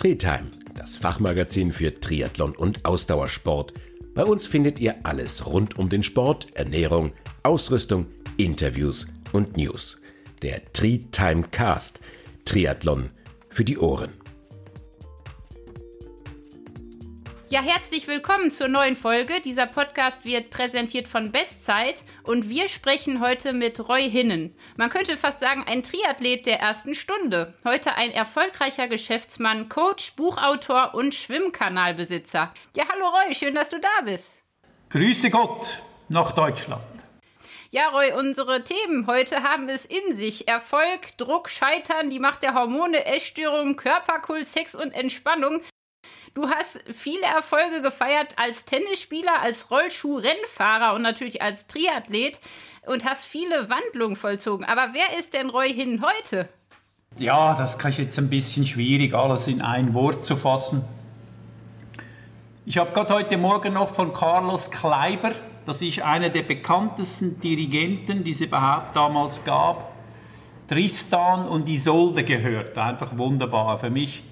Treetime, das Fachmagazin für Triathlon und Ausdauersport. Bei uns findet ihr alles rund um den Sport, Ernährung, Ausrüstung, Interviews und News. Der Treetime Cast, Triathlon für die Ohren. Ja, herzlich willkommen zur neuen Folge. Dieser Podcast wird präsentiert von Bestzeit und wir sprechen heute mit Roy Hinnen. Man könnte fast sagen, ein Triathlet der ersten Stunde. Heute ein erfolgreicher Geschäftsmann, Coach, Buchautor und Schwimmkanalbesitzer. Ja, hallo Roy, schön, dass du da bist. Grüße Gott nach Deutschland. Ja, Roy, unsere Themen heute haben es in sich. Erfolg, Druck, Scheitern, die Macht der Hormone, Essstörungen, Körperkult, Sex und Entspannung. Du hast viele Erfolge gefeiert als Tennisspieler, als Rollschuh-Rennfahrer und natürlich als Triathlet und hast viele Wandlungen vollzogen. Aber wer ist denn Roy Hin heute? Ja, das ich jetzt ein bisschen schwierig, alles in ein Wort zu fassen. Ich habe gerade heute Morgen noch von Carlos Kleiber, das ist einer der bekanntesten Dirigenten, die es überhaupt damals gab, Tristan und Isolde gehört. Einfach wunderbar. Für mich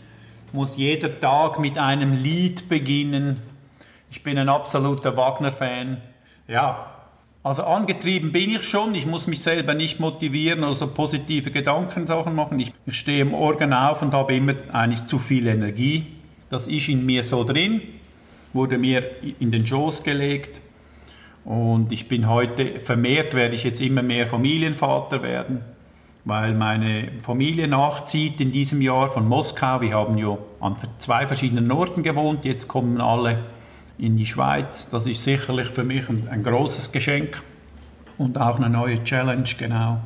muss jeder Tag mit einem Lied beginnen. Ich bin ein absoluter Wagner-Fan. Ja, also angetrieben bin ich schon. Ich muss mich selber nicht motivieren oder so positive Gedankensachen machen. Ich stehe im Organ auf und habe immer eigentlich zu viel Energie. Das ist in mir so drin, wurde mir in den Schoß gelegt. Und ich bin heute, vermehrt werde ich jetzt immer mehr Familienvater werden weil meine Familie nachzieht in diesem Jahr von Moskau. Wir haben ja an zwei verschiedenen Orten gewohnt, jetzt kommen alle in die Schweiz. Das ist sicherlich für mich ein, ein großes Geschenk und auch eine neue Challenge, genau,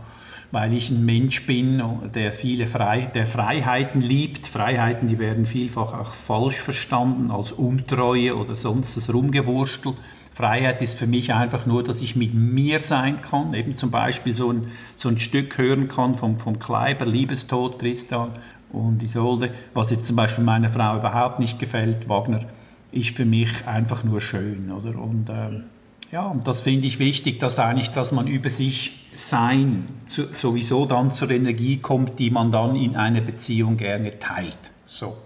weil ich ein Mensch bin, der viele Frei, der Freiheiten liebt. Freiheiten, die werden vielfach auch falsch verstanden als Untreue oder sonst das Rumgewurstel. Freiheit ist für mich einfach nur, dass ich mit mir sein kann, eben zum Beispiel so ein, so ein Stück hören kann vom, vom Kleiber, Liebestod, Tristan und Isolde, was jetzt zum Beispiel meiner Frau überhaupt nicht gefällt, Wagner, ist für mich einfach nur schön, oder? Und ähm, ja, und das finde ich wichtig, dass eigentlich, dass man über sich sein zu, sowieso dann zur Energie kommt, die man dann in einer Beziehung gerne teilt. So.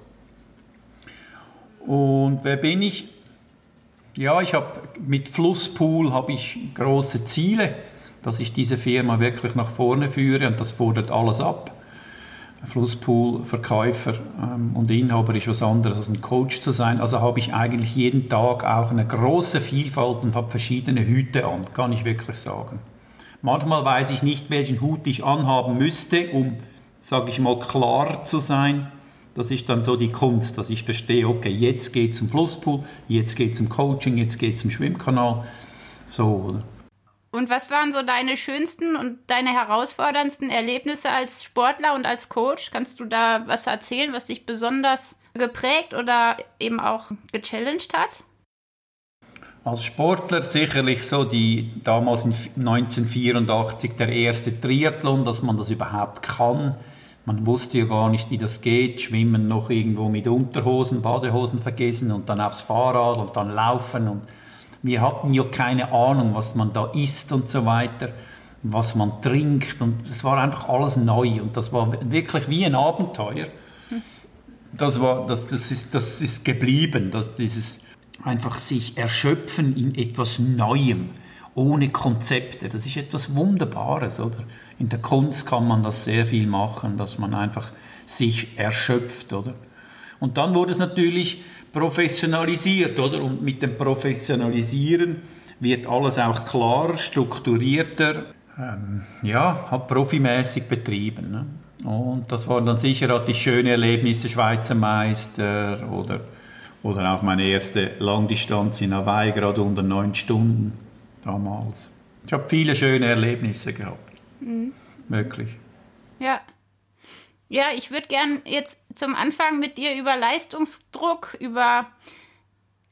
Und wer bin ich? Ja, ich habe mit Flusspool habe ich große Ziele, dass ich diese Firma wirklich nach vorne führe und das fordert alles ab. Flusspool-Verkäufer ähm, und Inhaber ist was anderes als ein Coach zu sein. Also habe ich eigentlich jeden Tag auch eine große Vielfalt und habe verschiedene Hüte an, kann ich wirklich sagen. Manchmal weiß ich nicht, welchen Hut ich anhaben müsste, um, sage ich mal, klar zu sein. Das ist dann so die Kunst, dass ich verstehe, okay, jetzt geht es zum Flusspool, jetzt geht es zum Coaching, jetzt geht es zum Schwimmkanal. So, oder? Und was waren so deine schönsten und deine herausforderndsten Erlebnisse als Sportler und als Coach? Kannst du da was erzählen, was dich besonders geprägt oder eben auch gechallenged hat? Als Sportler sicherlich so die damals in 1984 der erste Triathlon, dass man das überhaupt kann man wusste ja gar nicht, wie das geht. Schwimmen noch irgendwo mit Unterhosen, Badehosen vergessen und dann aufs Fahrrad und dann laufen. Und wir hatten ja keine Ahnung, was man da isst und so weiter, was man trinkt. Und es war einfach alles neu und das war wirklich wie ein Abenteuer. Das, war, das, das, ist, das ist geblieben, dass dieses einfach sich erschöpfen in etwas Neuem ohne Konzepte. Das ist etwas Wunderbares, oder? In der Kunst kann man das sehr viel machen, dass man einfach sich erschöpft, oder? Und dann wurde es natürlich professionalisiert, oder? Und mit dem Professionalisieren wird alles auch klarer, strukturierter, ähm, ja, hat profimäßig betrieben. Ne? Und das waren dann sicher auch die schönen Erlebnisse, Schweizer Meister oder, oder auch meine erste Langdistanz in Hawaii, gerade unter neun Stunden damals. Ich habe viele schöne Erlebnisse gehabt. Mhm. Wirklich. Ja. Ja, ich würde gern jetzt zum Anfang mit dir über Leistungsdruck, über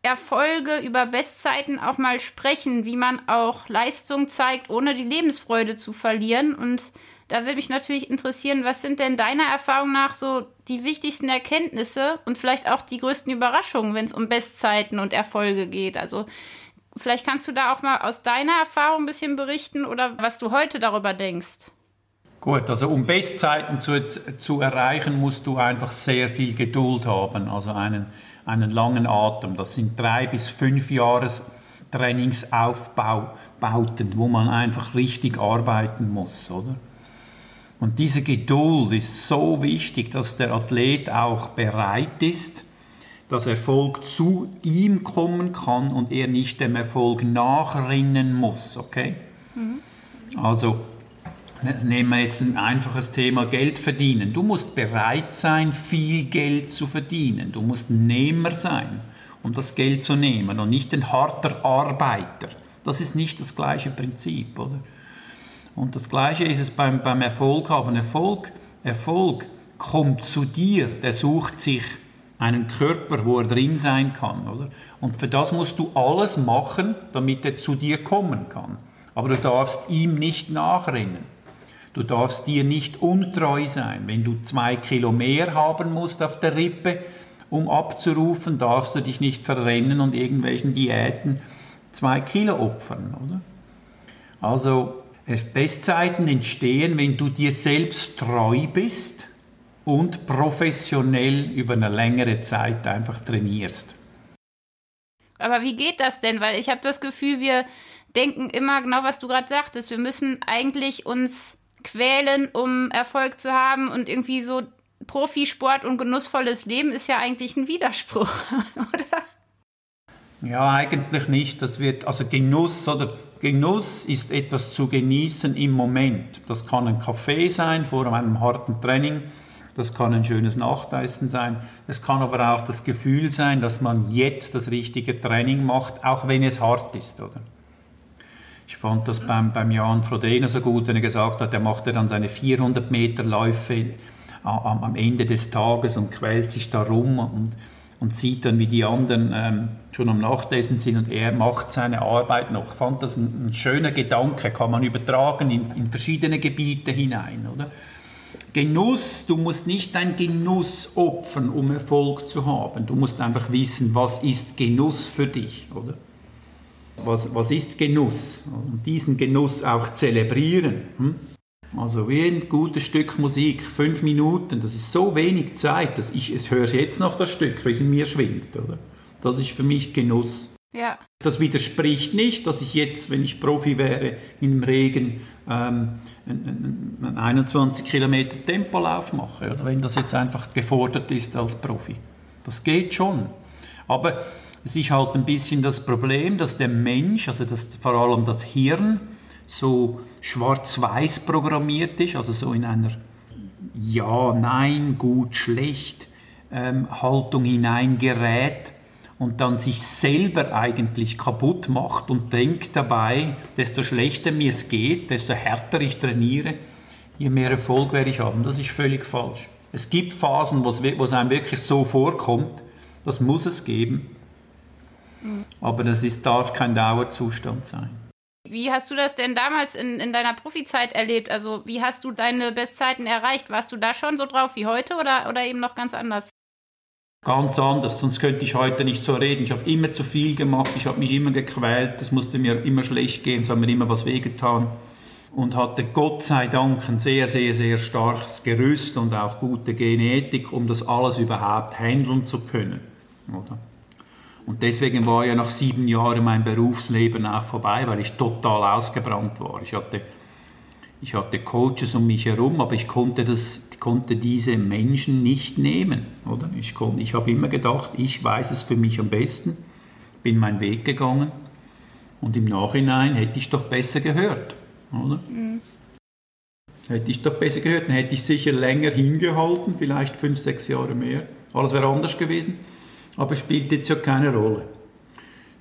Erfolge, über Bestzeiten auch mal sprechen, wie man auch Leistung zeigt, ohne die Lebensfreude zu verlieren. Und da würde mich natürlich interessieren, was sind denn deiner Erfahrung nach so die wichtigsten Erkenntnisse und vielleicht auch die größten Überraschungen, wenn es um Bestzeiten und Erfolge geht? Also Vielleicht kannst du da auch mal aus deiner Erfahrung ein bisschen berichten oder was du heute darüber denkst. Gut, also um Bestzeiten zu, zu erreichen, musst du einfach sehr viel Geduld haben, also einen, einen langen Atem. Das sind drei bis fünf Jahres Trainingsaufbauten, wo man einfach richtig arbeiten muss, oder? Und diese Geduld ist so wichtig, dass der Athlet auch bereit ist, dass Erfolg zu ihm kommen kann und er nicht dem Erfolg nachrinnen muss, okay? Mhm. Also nehmen wir jetzt ein einfaches Thema Geld verdienen. Du musst bereit sein, viel Geld zu verdienen. Du musst Nehmer sein, um das Geld zu nehmen und nicht ein harter Arbeiter. Das ist nicht das gleiche Prinzip, oder? Und das gleiche ist es beim, beim Erfolg haben. Erfolg, Erfolg kommt zu dir, der sucht sich einen Körper, wo er drin sein kann, oder? Und für das musst du alles machen, damit er zu dir kommen kann. Aber du darfst ihm nicht nachrennen. Du darfst dir nicht untreu sein. Wenn du zwei Kilo mehr haben musst auf der Rippe, um abzurufen, darfst du dich nicht verrennen und irgendwelchen Diäten zwei Kilo opfern, oder? Also Bestzeiten entstehen, wenn du dir selbst treu bist und professionell über eine längere Zeit einfach trainierst. Aber wie geht das denn? Weil ich habe das Gefühl, wir denken immer genau, was du gerade sagtest. Wir müssen eigentlich uns quälen, um Erfolg zu haben und irgendwie so Profisport und genussvolles Leben ist ja eigentlich ein Widerspruch, oder? Ja, eigentlich nicht. Das wird, also Genuss oder Genuss ist etwas zu genießen im Moment. Das kann ein Kaffee sein vor einem harten Training. Das kann ein schönes Nachtessen sein. Es kann aber auch das Gefühl sein, dass man jetzt das richtige Training macht, auch wenn es hart ist, oder? Ich fand das beim, beim Jan Frodeno so gut, wenn er gesagt hat, er macht dann seine 400 Meter Läufe am, am Ende des Tages und quält sich da rum und, und sieht dann, wie die anderen ähm, schon am Nachtessen sind und er macht seine Arbeit noch. Ich fand das ein, ein schöner Gedanke, kann man übertragen in, in verschiedene Gebiete hinein, oder? Genuss, du musst nicht dein Genuss opfern, um Erfolg zu haben. Du musst einfach wissen, was ist Genuss für dich, oder? Was, was ist Genuss? Und diesen Genuss auch zelebrieren. Hm? Also wie ein gutes Stück Musik, fünf Minuten, das ist so wenig Zeit, dass ich es höre jetzt noch das Stück, wie es in mir schwingt, oder? Das ist für mich Genuss. Ja. Das widerspricht nicht, dass ich jetzt, wenn ich Profi wäre, im Regen ähm, einen 21 Kilometer Tempolauf mache, oder wenn das jetzt einfach gefordert ist als Profi. Das geht schon. Aber es ist halt ein bisschen das Problem, dass der Mensch, also das, vor allem das Hirn, so schwarz-weiß programmiert ist, also so in einer Ja, Nein, gut, schlecht ähm, Haltung hineingerät und dann sich selber eigentlich kaputt macht und denkt dabei, desto schlechter mir es geht, desto härter ich trainiere, je mehr Erfolg werde ich haben. Das ist völlig falsch. Es gibt Phasen, wo es einem wirklich so vorkommt, das muss es geben. Aber das ist, darf kein Dauerzustand sein. Wie hast du das denn damals in, in deiner Profizeit erlebt? Also wie hast du deine Bestzeiten erreicht? Warst du da schon so drauf wie heute oder, oder eben noch ganz anders? Ganz anders, sonst könnte ich heute nicht so reden. Ich habe immer zu viel gemacht, ich habe mich immer gequält, es musste mir immer schlecht gehen, es hat mir immer was wehgetan und hatte Gott sei Dank ein sehr, sehr, sehr starkes Gerüst und auch gute Genetik, um das alles überhaupt handeln zu können. Oder? Und deswegen war ja nach sieben Jahren mein Berufsleben auch vorbei, weil ich total ausgebrannt war. Ich hatte, ich hatte Coaches um mich herum, aber ich konnte, das, konnte diese Menschen nicht nehmen. Oder? Ich, konnte, ich habe immer gedacht, ich weiß es für mich am besten, bin meinen Weg gegangen und im Nachhinein hätte ich doch besser gehört. Oder? Mhm. Hätte ich doch besser gehört, dann hätte ich sicher länger hingehalten, vielleicht fünf, sechs Jahre mehr. Alles wäre anders gewesen aber spielt jetzt ja keine Rolle.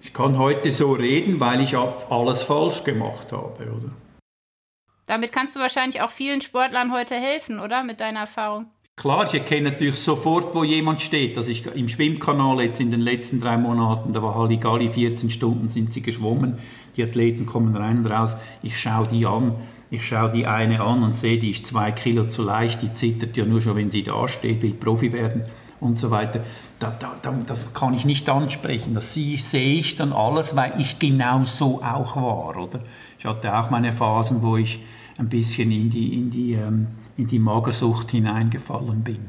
Ich kann heute so reden, weil ich alles falsch gemacht habe, oder? Damit kannst du wahrscheinlich auch vielen Sportlern heute helfen, oder? Mit deiner Erfahrung. Klar, ich erkenne natürlich sofort, wo jemand steht. Also ich, Im Schwimmkanal jetzt in den letzten drei Monaten, da war Halligalli, 14 Stunden sind sie geschwommen. Die Athleten kommen rein und raus. Ich schaue die an. Ich schaue die eine an und sehe, die ist zwei Kilo zu leicht. Die zittert ja nur schon, wenn sie da steht, will Profi werden und so weiter. Da, da, das kann ich nicht ansprechen. Das sehe ich dann alles, weil ich genau so auch war. Oder? Ich hatte auch meine Phasen, wo ich ein bisschen in die, in die, ähm, in die Magersucht hineingefallen bin.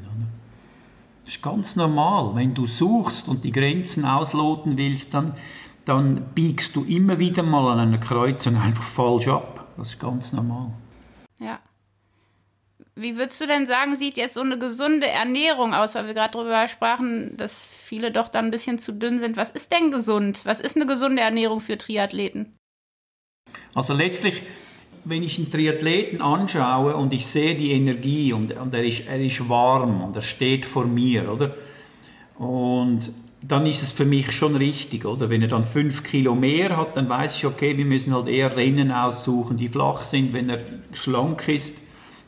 Das ist ganz normal. Wenn du suchst und die Grenzen ausloten willst, dann, dann biegst du immer wieder mal an einer Kreuzung einfach falsch ab. Das ist ganz normal. Ja. Wie würdest du denn sagen, sieht jetzt so eine gesunde Ernährung aus, weil wir gerade darüber sprachen, dass viele doch dann ein bisschen zu dünn sind. Was ist denn gesund? Was ist eine gesunde Ernährung für Triathleten? Also letztlich, wenn ich einen Triathleten anschaue und ich sehe die Energie und, und er, ist, er ist warm und er steht vor mir, oder? Und dann ist es für mich schon richtig, oder? Wenn er dann fünf Kilo mehr hat, dann weiß ich, okay, wir müssen halt eher Rennen aussuchen, die flach sind. Wenn er schlank ist,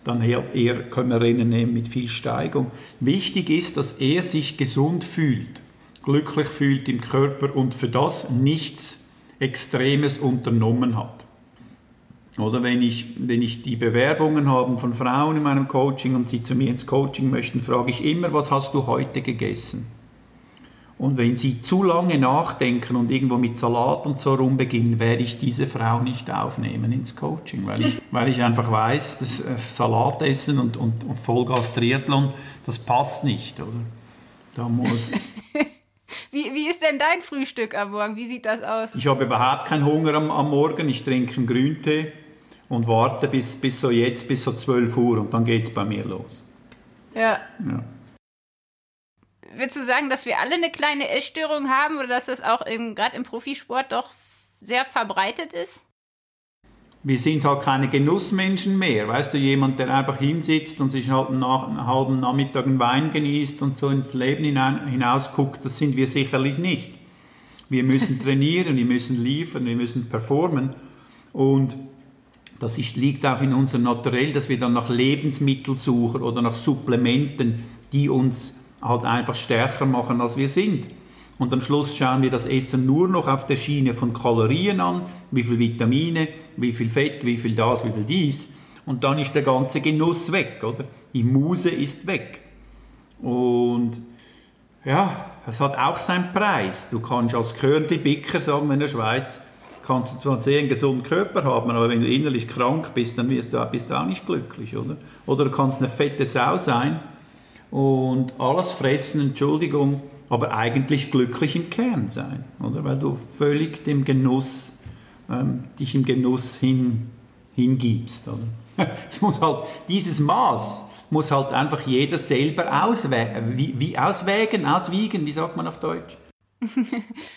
dann eher können wir Rennen nehmen mit viel Steigung. Wichtig ist, dass er sich gesund fühlt, glücklich fühlt im Körper und für das nichts Extremes unternommen hat. Oder wenn ich, wenn ich die Bewerbungen habe von Frauen in meinem Coaching und sie zu mir ins Coaching möchten, frage ich immer, was hast du heute gegessen? Und wenn Sie zu lange nachdenken und irgendwo mit Salat und so rumbeginnen, werde ich diese Frau nicht aufnehmen ins Coaching, weil ich, weil ich einfach weiß, dass äh, Salat essen und, und, und Vollgas Triathlon, das passt nicht, oder? Da muss... wie, wie ist denn dein Frühstück am Morgen? Wie sieht das aus? Ich habe überhaupt keinen Hunger am, am Morgen. Ich trinke einen Grüntee und warte bis, bis so jetzt, bis so 12 Uhr und dann geht es bei mir los. Ja. ja. Willst du sagen, dass wir alle eine kleine Essstörung haben oder dass das auch gerade im Profisport doch sehr verbreitet ist? Wir sind halt keine Genussmenschen mehr. Weißt du, jemand, der einfach hinsitzt und sich halt nach einem halben Nachmittag einen Wein genießt und so ins Leben hinaus guckt, das sind wir sicherlich nicht. Wir müssen trainieren, wir müssen liefern, wir müssen performen. Und das ist, liegt auch in unserem Naturell, dass wir dann nach Lebensmitteln suchen oder nach Supplementen, die uns halt einfach stärker machen, als wir sind. Und am Schluss schauen wir das Essen nur noch auf der Schiene von Kalorien an, wie viel Vitamine, wie viel Fett, wie viel das, wie viel dies. Und dann ist der ganze Genuss weg, oder? Die Muse ist weg. Und ja, es hat auch seinen Preis. Du kannst als Körnli-Bicker, sagen wir in der Schweiz, kannst du zwar sehr einen gesunden Körper haben, aber wenn du innerlich krank bist, dann bist du auch nicht glücklich, oder? Oder du kannst eine fette Sau sein, und alles fressen, Entschuldigung, aber eigentlich glücklich im Kern sein, oder? Weil du völlig dem Genuss, ähm, dich im Genuss hin, hingibst, oder? es muss halt, dieses Maß muss halt einfach jeder selber auswägen, wie, wie auswägen, auswiegen, wie sagt man auf Deutsch?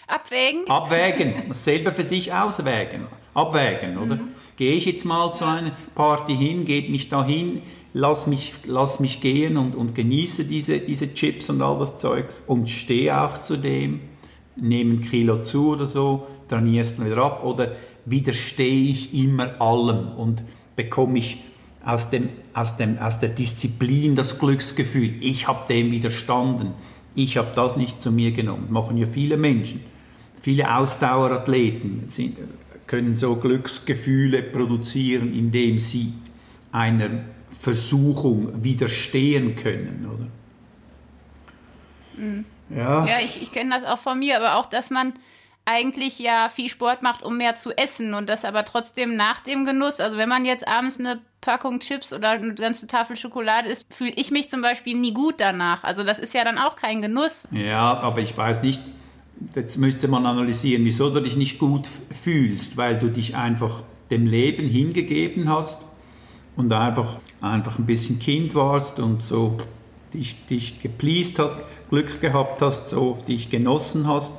Abwägen. Abwägen, selber für sich auswägen, abwägen, oder? Mhm. Gehe ich jetzt mal zu einer Party hin, gebe mich dahin, lass mich, lass mich gehen und, und genieße diese, diese Chips und all das Zeugs und stehe auch zu dem, nehme ein Kilo zu oder so, trainierst du wieder ab oder widerstehe ich immer allem und bekomme ich aus, dem, aus, dem, aus der Disziplin das Glücksgefühl, ich habe dem widerstanden, ich habe das nicht zu mir genommen. Machen ja viele Menschen. Viele Ausdauerathleten sind, können so Glücksgefühle produzieren, indem sie einer Versuchung widerstehen können, oder? Mhm. Ja, ja ich, ich kenne das auch von mir, aber auch, dass man eigentlich ja viel Sport macht, um mehr zu essen und das aber trotzdem nach dem Genuss. Also wenn man jetzt abends eine Packung Chips oder eine ganze Tafel Schokolade isst, fühle ich mich zum Beispiel nie gut danach. Also das ist ja dann auch kein Genuss. Ja, aber ich weiß nicht, jetzt müsste man analysieren, wieso du dich nicht gut fühlst, weil du dich einfach dem Leben hingegeben hast und einfach, einfach ein bisschen Kind warst und so dich, dich gepleased hast, Glück gehabt hast, so dich genossen hast.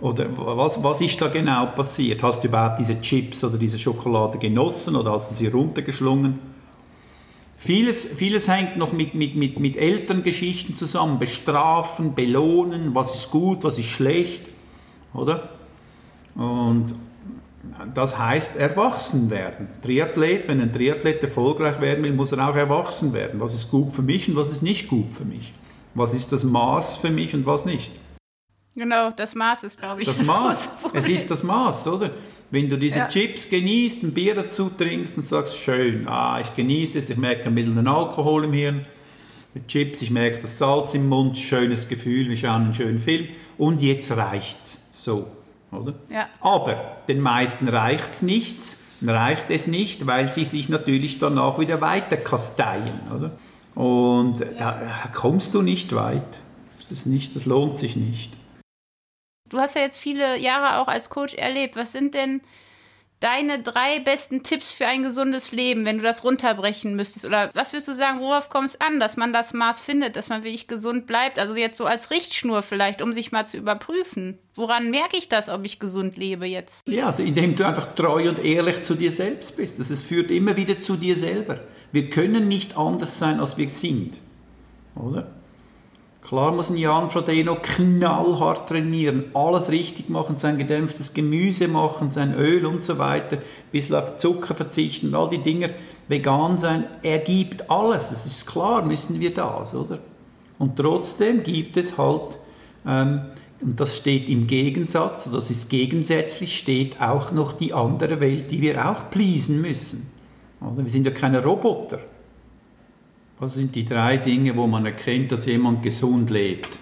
Oder was, was ist da genau passiert? Hast du überhaupt diese Chips oder diese Schokolade genossen oder hast du sie runtergeschlungen? Vieles, vieles hängt noch mit, mit, mit, mit Elterngeschichten zusammen. Bestrafen, belohnen, was ist gut, was ist schlecht, oder? Und das heißt erwachsen werden. Triathlet, wenn ein Triathlet erfolgreich werden will, muss er auch erwachsen werden. Was ist gut für mich und was ist nicht gut für mich? Was ist das Maß für mich und was nicht? Genau, das Maß ist, glaube ich. Das, das Maß. Es ist das Maß, oder? Wenn du diese ja. Chips genießt, ein Bier dazu trinkst und sagst, schön, ah, ich genieße es, ich merke ein bisschen den Alkohol im Hirn, die Chips, ich merke das Salz im Mund, schönes Gefühl, wir schauen einen schönen Film und jetzt reicht's. So. Oder? Ja. Aber den meisten reicht es nichts. reicht es nicht, weil sie sich natürlich danach wieder weiter kasteien. Oder? Und da kommst du nicht weit. Das, ist nicht, das lohnt sich nicht. Du hast ja jetzt viele Jahre auch als Coach erlebt. Was sind denn deine drei besten Tipps für ein gesundes Leben, wenn du das runterbrechen müsstest? Oder was würdest du sagen, worauf kommt es an, dass man das Maß findet, dass man wirklich gesund bleibt? Also jetzt so als Richtschnur vielleicht, um sich mal zu überprüfen. Woran merke ich das, ob ich gesund lebe jetzt? Ja, also indem du einfach treu und ehrlich zu dir selbst bist. Das führt immer wieder zu dir selber. Wir können nicht anders sein, als wir sind. Oder? Klar muss ein Jan Frodeno knallhart trainieren, alles richtig machen, sein gedämpftes Gemüse machen, sein Öl und so weiter, ein bisschen auf Zucker verzichten, all die Dinge, vegan sein. Er gibt alles, das ist klar, müssen wir das, oder? Und trotzdem gibt es halt, ähm, und das steht im Gegensatz, das ist gegensätzlich, steht auch noch die andere Welt, die wir auch pleasen müssen. Oder? Wir sind ja keine Roboter. Was sind die drei Dinge, wo man erkennt, dass jemand gesund lebt?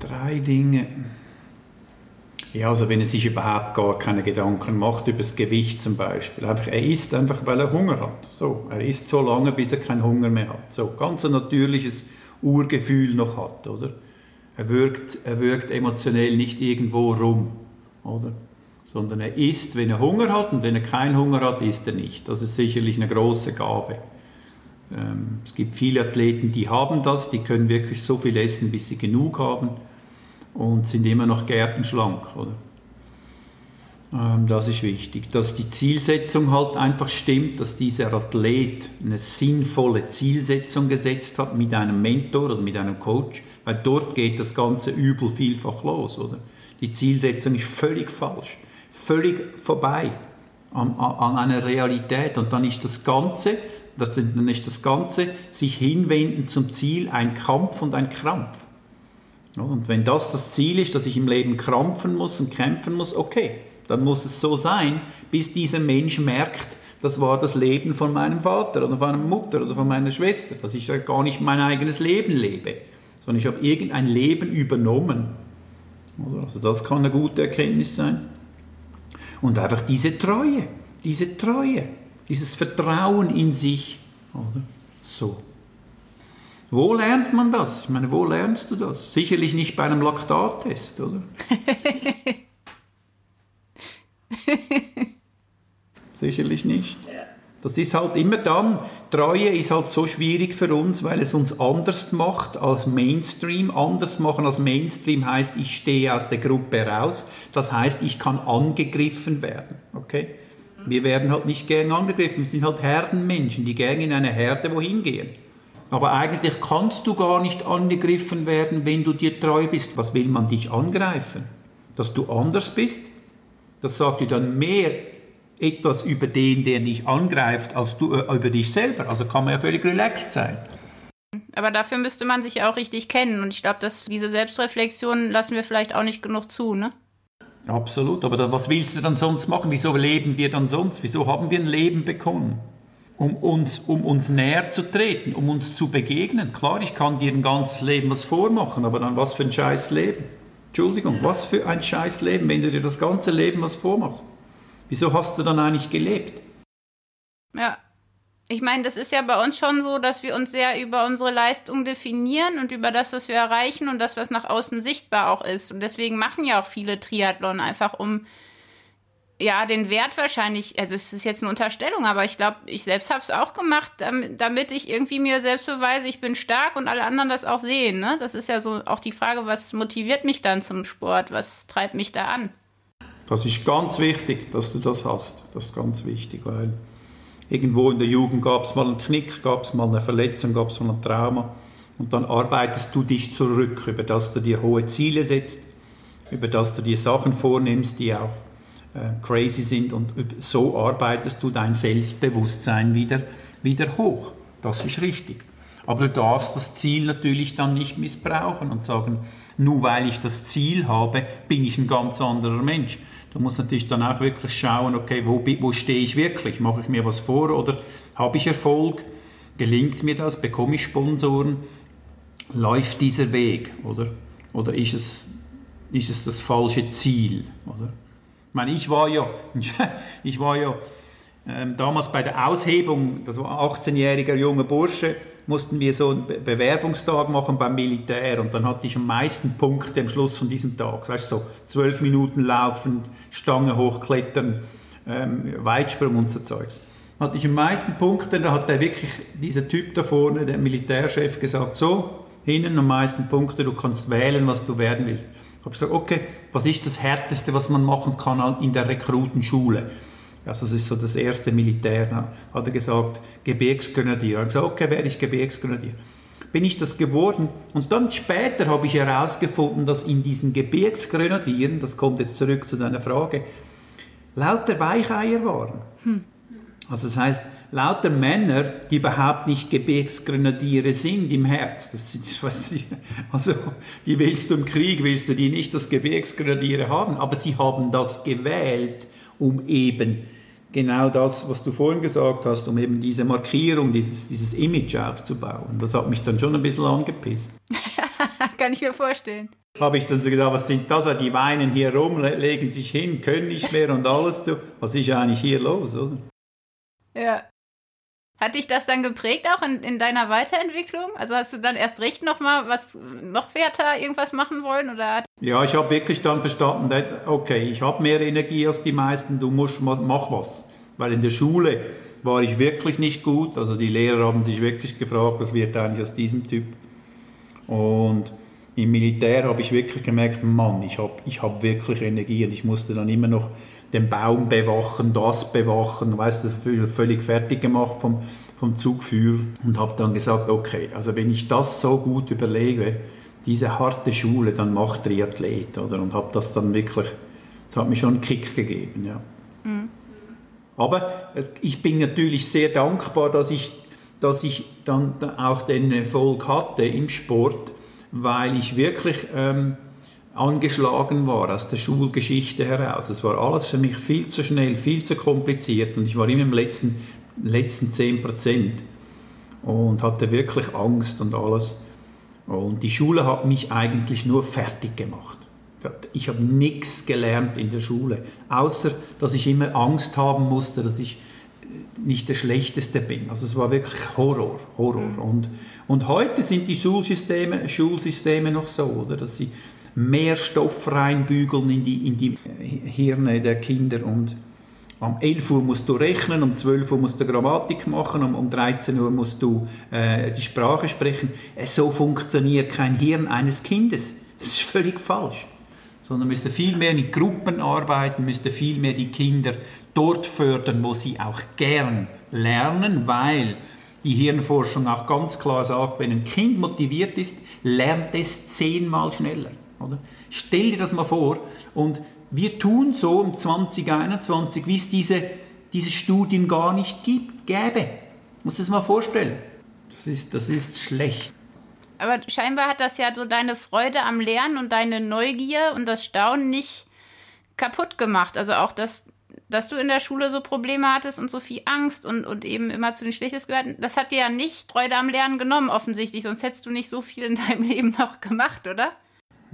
Drei Dinge. Ja, also wenn er sich überhaupt gar keine Gedanken macht über das Gewicht zum Beispiel. Einfach, er isst einfach, weil er Hunger hat. So, er isst so lange, bis er keinen Hunger mehr hat. So, ganz ein natürliches Urgefühl noch hat, oder? Er wirkt, er wirkt emotionell nicht irgendwo rum, oder? Sondern er isst, wenn er Hunger hat und wenn er keinen Hunger hat, isst er nicht. Das ist sicherlich eine große Gabe. Ähm, es gibt viele Athleten, die haben das, die können wirklich so viel essen, bis sie genug haben und sind immer noch gärtenschlank. Oder? Ähm, das ist wichtig, dass die Zielsetzung halt einfach stimmt, dass dieser Athlet eine sinnvolle Zielsetzung gesetzt hat mit einem Mentor oder mit einem Coach, weil dort geht das ganze Übel vielfach los. Oder? Die Zielsetzung ist völlig falsch, völlig vorbei an, an einer Realität und dann ist das Ganze das, ist das Ganze sich hinwenden zum Ziel ein Kampf und ein Krampf. Und wenn das das Ziel ist, dass ich im Leben krampfen muss und kämpfen muss, okay, dann muss es so sein, bis dieser Mensch merkt, das war das Leben von meinem Vater oder von meiner Mutter oder von meiner Schwester, dass ich gar nicht mein eigenes Leben lebe, sondern ich habe irgendein Leben übernommen. Also das kann eine gute Erkenntnis sein. Und einfach diese Treue, diese Treue dieses Vertrauen in sich. Oder? So. Wo lernt man das? Ich meine, wo lernst du das? Sicherlich nicht bei einem Laktattest, oder? Sicherlich nicht. Das ist halt immer dann, Treue ist halt so schwierig für uns, weil es uns anders macht als Mainstream. Anders machen als Mainstream heißt, ich stehe aus der Gruppe raus. Das heißt, ich kann angegriffen werden. Okay? Wir werden halt nicht gern angegriffen. Wir sind halt Herdenmenschen, die gern in eine Herde wohin gehen. Aber eigentlich kannst du gar nicht angegriffen werden, wenn du dir treu bist. Was will man dich angreifen? Dass du anders bist? Das sagt dir dann mehr etwas über den, der dich angreift, als du äh, über dich selber. Also kann man ja völlig relaxed sein. Aber dafür müsste man sich ja auch richtig kennen. Und ich glaube, dass diese Selbstreflexion lassen wir vielleicht auch nicht genug zu, ne? Absolut, aber was willst du dann sonst machen? Wieso leben wir dann sonst? Wieso haben wir ein Leben bekommen? Um uns, um uns näher zu treten, um uns zu begegnen. Klar, ich kann dir ein ganzes Leben was vormachen, aber dann was für ein scheiß Leben. Entschuldigung, was für ein scheiß Leben, wenn du dir das ganze Leben was vormachst. Wieso hast du dann eigentlich gelebt? Ja, ich meine, das ist ja bei uns schon so, dass wir uns sehr über unsere Leistung definieren und über das, was wir erreichen und das, was nach außen sichtbar auch ist. Und deswegen machen ja auch viele Triathlon einfach um ja, den Wert wahrscheinlich, also es ist jetzt eine Unterstellung, aber ich glaube, ich selbst habe es auch gemacht, damit, ich irgendwie mir selbst beweise, ich bin stark und alle anderen das auch sehen. Ne? Das ist ja so auch die Frage, was motiviert mich dann zum Sport? Was treibt mich da an? Das ist ganz wichtig, dass du das hast. Das ist ganz wichtig, weil irgendwo in der Jugend gab es mal einen Knick, gab es mal eine Verletzung, gab es mal ein Trauma. Und dann arbeitest du dich zurück, über das du dir hohe Ziele setzt, über das du dir Sachen vornimmst, die auch äh, crazy sind. Und so arbeitest du dein Selbstbewusstsein wieder, wieder hoch. Das ist richtig. Aber du darfst das Ziel natürlich dann nicht missbrauchen und sagen, nur weil ich das Ziel habe, bin ich ein ganz anderer Mensch. Du musst natürlich dann auch wirklich schauen, okay, wo, wo stehe ich wirklich? Mache ich mir was vor oder habe ich Erfolg? Gelingt mir das? Bekomme ich Sponsoren? Läuft dieser Weg? Oder, oder ist, es, ist es das falsche Ziel? Oder? Ich meine, ich war ja, ich war ja ähm, damals bei der Aushebung, das war ein 18-jähriger junger Bursche, mussten wir so einen Be Bewerbungstag machen beim Militär und dann hatte ich am meisten Punkte am Schluss von diesem Tag. Weißt du, so zwölf Minuten laufen, Stange hochklettern, ähm, Weitsprung und so Zeugs. Hatte ich am meisten Punkte, da hat der wirklich, dieser Typ da vorne, der Militärchef, gesagt, so, hinten am meisten Punkte, du kannst wählen, was du werden willst. Ich habe gesagt, okay, was ist das Härteste, was man machen kann in der Rekrutenschule? Also das ist so das erste Militär, hat er gesagt, Gebirgsgrenadier. Er hat gesagt, okay, werde ich Gebirgsgrenadier. Bin ich das geworden und dann später habe ich herausgefunden, dass in diesen Gebirgsgrenadieren, das kommt jetzt zurück zu deiner Frage, lauter Weicheier waren. Hm. Also das heißt, lauter Männer, die überhaupt nicht Gebirgsgrenadiere sind im Herz. Das sind, also die willst du im Krieg, willst du die nicht als Gebirgsgrenadiere haben, aber sie haben das gewählt, um eben genau das, was du vorhin gesagt hast, um eben diese Markierung, dieses, dieses Image aufzubauen. Das hat mich dann schon ein bisschen angepisst. Kann ich mir vorstellen. Habe ich dann so gedacht, was sind das? Die weinen hier rum, legen sich hin, können nicht mehr und alles. Was ist eigentlich hier los, oder? Ja. Hat dich das dann geprägt auch in, in deiner Weiterentwicklung? Also hast du dann erst recht nochmal was noch werter irgendwas machen wollen? Oder? Ja, ich habe wirklich dann verstanden, okay, ich habe mehr Energie als die meisten, du musst, mach was. Weil in der Schule war ich wirklich nicht gut. Also die Lehrer haben sich wirklich gefragt, was wird eigentlich aus diesem Typ. Und im Militär habe ich wirklich gemerkt, Mann, ich habe ich hab wirklich Energie und ich musste dann immer noch den Baum bewachen, das bewachen, weißt du, völlig fertig gemacht vom, vom Zugführer und habe dann gesagt, okay, also wenn ich das so gut überlege, diese harte Schule, dann mach Triathlet, oder? Und habe das dann wirklich, das hat mir schon einen Kick gegeben, ja. Mhm. Aber ich bin natürlich sehr dankbar, dass ich, dass ich dann auch den Erfolg hatte im Sport, weil ich wirklich ähm, angeschlagen war aus der Schulgeschichte heraus. Es war alles für mich viel zu schnell, viel zu kompliziert und ich war immer im letzten, letzten 10 Prozent und hatte wirklich Angst und alles. Und die Schule hat mich eigentlich nur fertig gemacht. Ich habe nichts gelernt in der Schule, außer dass ich immer Angst haben musste, dass ich nicht der Schlechteste bin. Also es war wirklich Horror, Horror. Mhm. Und, und heute sind die Schulsysteme, Schulsysteme noch so, oder, dass sie mehr Stoff reinbügeln in die, in die Hirne der Kinder und um 11 Uhr musst du rechnen, um 12 Uhr musst du Grammatik machen, um, um 13 Uhr musst du äh, die Sprache sprechen. Äh, so funktioniert kein Hirn eines Kindes. Das ist völlig falsch. Sondern müsste viel mehr mit Gruppen arbeiten, müsste viel mehr die Kinder dort fördern, wo sie auch gern lernen, weil die Hirnforschung auch ganz klar sagt, wenn ein Kind motiviert ist, lernt es zehnmal schneller. Oder? Stell dir das mal vor und wir tun so im 2021, wie es diese, diese Studien gar nicht gibt, gäbe. Muss das mal vorstellen. Das ist, das ist schlecht. Aber scheinbar hat das ja so deine Freude am Lernen und deine Neugier und das Staunen nicht kaputt gemacht. Also auch das, dass du in der Schule so Probleme hattest und so viel Angst und, und eben immer zu den Schlechtes gehört, das hat dir ja nicht Freude am Lernen genommen, offensichtlich. Sonst hättest du nicht so viel in deinem Leben noch gemacht, oder?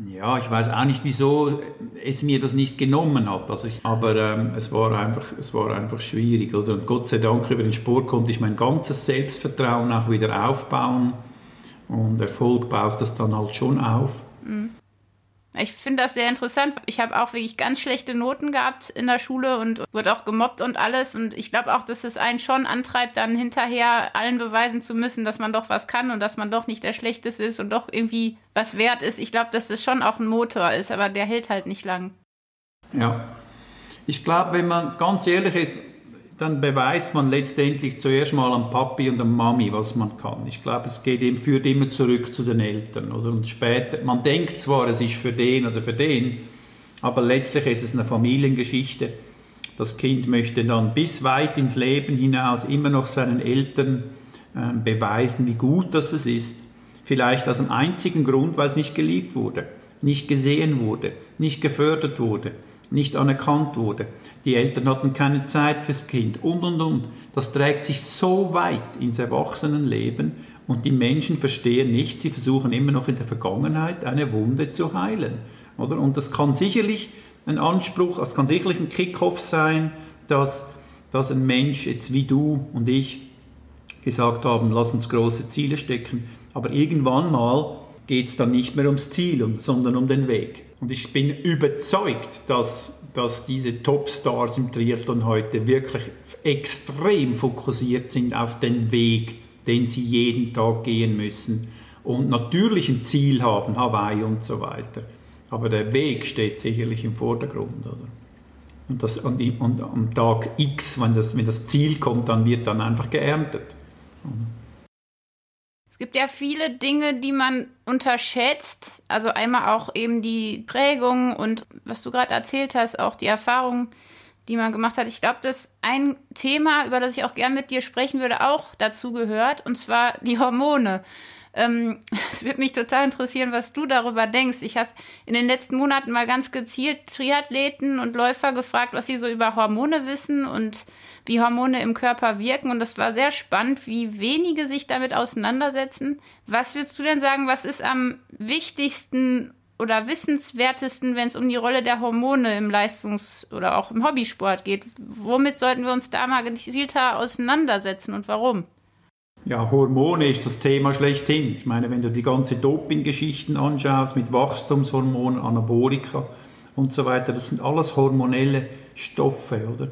Ja, ich weiß auch nicht, wieso es mir das nicht genommen hat. Also ich, aber ähm, es, war einfach, es war einfach schwierig. Oder? Und Gott sei Dank über den Sport konnte ich mein ganzes Selbstvertrauen auch wieder aufbauen. Und Erfolg baut das dann halt schon auf. Mhm. Ich finde das sehr interessant. Ich habe auch wirklich ganz schlechte Noten gehabt in der Schule und wurde auch gemobbt und alles. Und ich glaube auch, dass es einen schon antreibt, dann hinterher allen beweisen zu müssen, dass man doch was kann und dass man doch nicht der Schlechteste ist und doch irgendwie was wert ist. Ich glaube, dass das schon auch ein Motor ist, aber der hält halt nicht lang. Ja. Ich glaube, wenn man ganz ehrlich ist, dann beweist man letztendlich zuerst mal am Papi und am Mami, was man kann. Ich glaube, es geht eben, führt immer zurück zu den Eltern. Oder? Und später, man denkt zwar, es ist für den oder für den, aber letztlich ist es eine Familiengeschichte. Das Kind möchte dann bis weit ins Leben hinaus immer noch seinen Eltern äh, beweisen, wie gut das es ist. Vielleicht aus dem einzigen Grund, weil es nicht geliebt wurde, nicht gesehen wurde, nicht gefördert wurde nicht anerkannt wurde. Die Eltern hatten keine Zeit fürs Kind und, und, und. Das trägt sich so weit ins Erwachsenenleben und die Menschen verstehen nicht, sie versuchen immer noch in der Vergangenheit eine Wunde zu heilen. Oder? Und das kann sicherlich ein Anspruch, es kann sicherlich ein Kickoff sein, dass dass ein Mensch jetzt wie du und ich gesagt haben, lass uns große Ziele stecken, aber irgendwann mal geht es dann nicht mehr ums Ziel, sondern um den Weg. Und ich bin überzeugt, dass, dass diese Topstars im Triathlon heute wirklich extrem fokussiert sind auf den Weg, den sie jeden Tag gehen müssen und natürlich ein Ziel haben, Hawaii und so weiter. Aber der Weg steht sicherlich im Vordergrund. Oder? Und, das, und, und am Tag X, wenn das, wenn das Ziel kommt, dann wird dann einfach geerntet. Es gibt ja viele Dinge, die man unterschätzt. Also einmal auch eben die Prägung und was du gerade erzählt hast, auch die Erfahrung, die man gemacht hat. Ich glaube, dass ein Thema, über das ich auch gern mit dir sprechen würde, auch dazu gehört, und zwar die Hormone. Ähm, es würde mich total interessieren, was du darüber denkst. Ich habe in den letzten Monaten mal ganz gezielt Triathleten und Läufer gefragt, was sie so über Hormone wissen und wie Hormone im Körper wirken. Und das war sehr spannend, wie wenige sich damit auseinandersetzen. Was würdest du denn sagen, was ist am wichtigsten oder wissenswertesten, wenn es um die Rolle der Hormone im Leistungs- oder auch im Hobbysport geht? Womit sollten wir uns da mal gezielter auseinandersetzen und warum? Ja, Hormone ist das Thema schlechthin. Ich meine, wenn du die ganze Doping-Geschichten anschaust mit Wachstumshormonen, Anabolika und so weiter, das sind alles hormonelle Stoffe, oder?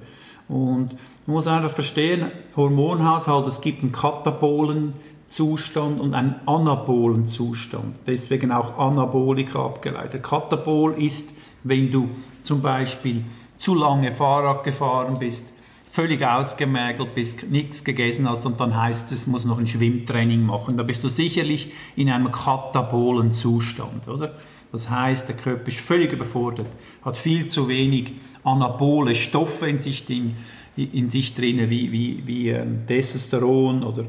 Und man muss einfach verstehen, Hormonhaushalt, es gibt einen katabolen Zustand und einen anabolen Zustand. Deswegen auch Anabolika abgeleitet. Katabol ist, wenn du zum Beispiel zu lange Fahrrad gefahren bist, völlig ausgemergelt bist, nichts gegessen hast und dann heißt es, muss noch ein Schwimmtraining machen. Da bist du sicherlich in einem katabolen Zustand, oder? Das heißt, der Körper ist völlig überfordert, hat viel zu wenig anabole Stoffe in sich, in, in sich drin, wie, wie, wie ähm, Testosteron oder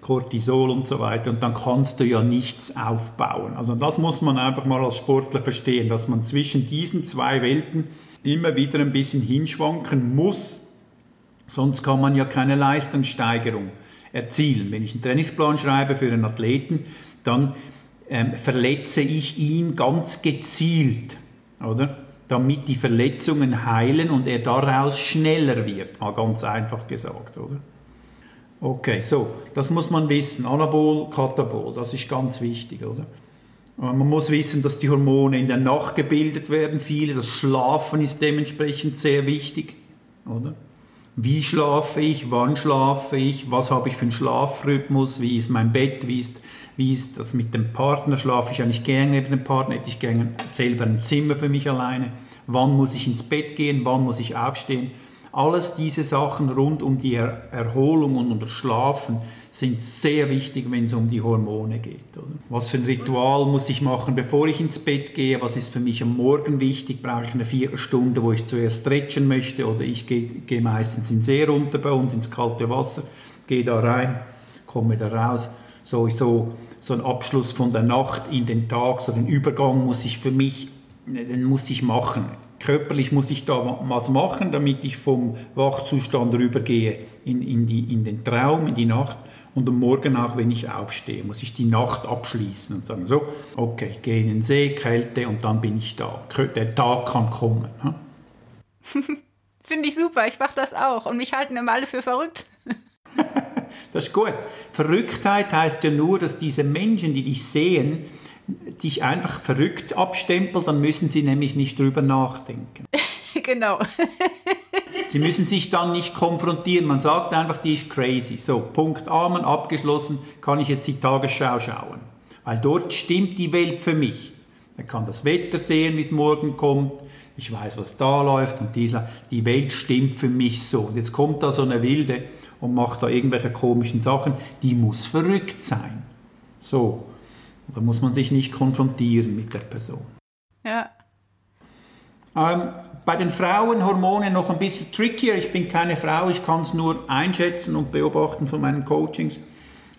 Cortisol und so weiter. Und dann kannst du ja nichts aufbauen. Also das muss man einfach mal als Sportler verstehen, dass man zwischen diesen zwei Welten immer wieder ein bisschen hinschwanken muss, Sonst kann man ja keine Leistungssteigerung erzielen. Wenn ich einen Trainingsplan schreibe für einen Athleten, dann ähm, verletze ich ihn ganz gezielt, oder? Damit die Verletzungen heilen und er daraus schneller wird, mal ganz einfach gesagt, oder? Okay, so, das muss man wissen. Anabol, Katabol, das ist ganz wichtig, oder? Man muss wissen, dass die Hormone in der Nacht gebildet werden, viele. Das Schlafen ist dementsprechend sehr wichtig, oder? wie schlafe ich, wann schlafe ich, was habe ich für einen Schlafrhythmus, wie ist mein Bett, wie ist, wie ist das mit dem Partner, schlafe ich eigentlich gerne neben dem Partner, hätte ich gerne selber ein Zimmer für mich alleine, wann muss ich ins Bett gehen, wann muss ich aufstehen. Alles diese Sachen rund um die Erholung und um das Schlafen sind sehr wichtig, wenn es um die Hormone geht. Oder? Was für ein Ritual muss ich machen, bevor ich ins Bett gehe? Was ist für mich am Morgen wichtig? Brauche ich eine Viertelstunde, wo ich zuerst stretchen möchte? Oder ich gehe, gehe meistens ins See runter bei uns, ins kalte Wasser, gehe da rein, komme da raus. So, so, so ein Abschluss von der Nacht in den Tag, so den Übergang muss ich für mich, den muss ich machen körperlich muss ich da was machen, damit ich vom Wachzustand rübergehe in, in, die, in den Traum, in die Nacht. Und am Morgen auch, wenn ich aufstehe, muss ich die Nacht abschließen und sagen, so, okay, ich gehe in den See, Kälte und dann bin ich da. Der Tag kann kommen. Finde ich super, ich mache das auch und mich halten immer alle für verrückt. das ist gut. Verrücktheit heißt ja nur, dass diese Menschen, die dich sehen, dich einfach verrückt abstempeln, dann müssen sie nämlich nicht drüber nachdenken. genau. sie müssen sich dann nicht konfrontieren. Man sagt einfach, die ist crazy. So, Punkt Amen, abgeschlossen, kann ich jetzt die Tagesschau schauen. Weil dort stimmt die Welt für mich. Man kann das Wetter sehen, wie es morgen kommt. Ich weiß, was da läuft und dieser, die Welt stimmt für mich so. Und jetzt kommt da so eine Wilde und macht da irgendwelche komischen Sachen. Die muss verrückt sein. So, da muss man sich nicht konfrontieren mit der Person. Ja. Ähm, bei den Frauen Hormone noch ein bisschen trickier. Ich bin keine Frau, ich kann es nur einschätzen und beobachten von meinen Coachings.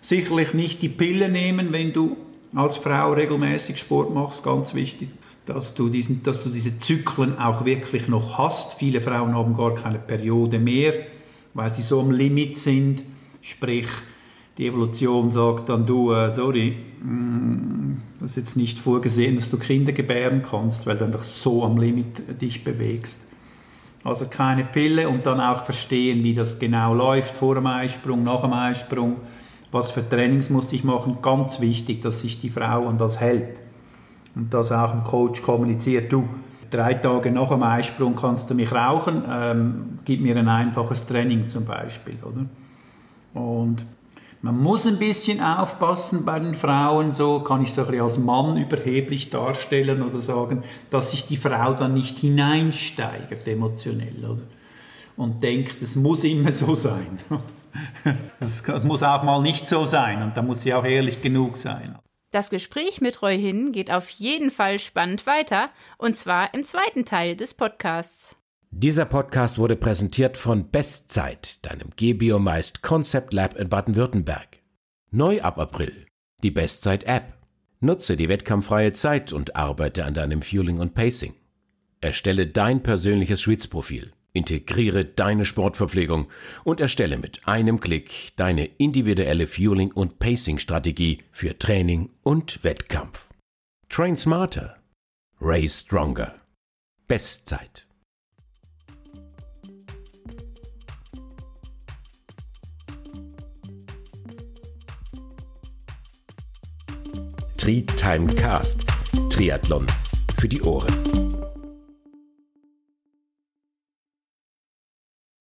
Sicherlich nicht die Pille nehmen, wenn du als Frau regelmäßig Sport machst, ganz wichtig, dass du, diesen, dass du diese Zyklen auch wirklich noch hast. Viele Frauen haben gar keine Periode mehr, weil sie so am Limit sind, sprich die Evolution sagt dann, du, äh, sorry, mm, das ist jetzt nicht vorgesehen, dass du Kinder gebären kannst, weil du einfach so am Limit dich bewegst. Also keine Pille und dann auch verstehen, wie das genau läuft, vor dem Eisprung, nach dem Eisprung, was für Trainings muss ich machen. Ganz wichtig, dass sich die Frau an das hält und das auch dem Coach kommuniziert. Du, drei Tage nach dem Eisprung kannst du mich rauchen, ähm, gib mir ein einfaches Training zum Beispiel. Oder? Und man muss ein bisschen aufpassen bei den Frauen, so kann ich es auch als Mann überheblich darstellen oder sagen, dass sich die Frau dann nicht hineinsteigert emotionell oder? und denkt, es muss immer so sein. Es muss auch mal nicht so sein und da muss sie auch ehrlich genug sein. Das Gespräch mit Roy Hin geht auf jeden Fall spannend weiter und zwar im zweiten Teil des Podcasts. Dieser Podcast wurde präsentiert von Bestzeit, deinem G-Biomeist Concept Lab in Baden-Württemberg. Neu ab April. Die Bestzeit App. Nutze die wettkampffreie Zeit und arbeite an deinem Fueling und Pacing. Erstelle dein persönliches Schwitzprofil. Integriere deine Sportverpflegung und erstelle mit einem Klick deine individuelle Fueling- und Pacing-Strategie für Training und Wettkampf. Train smarter. Race stronger. Bestzeit. Tri-Time Cast. Triathlon für die Ohren.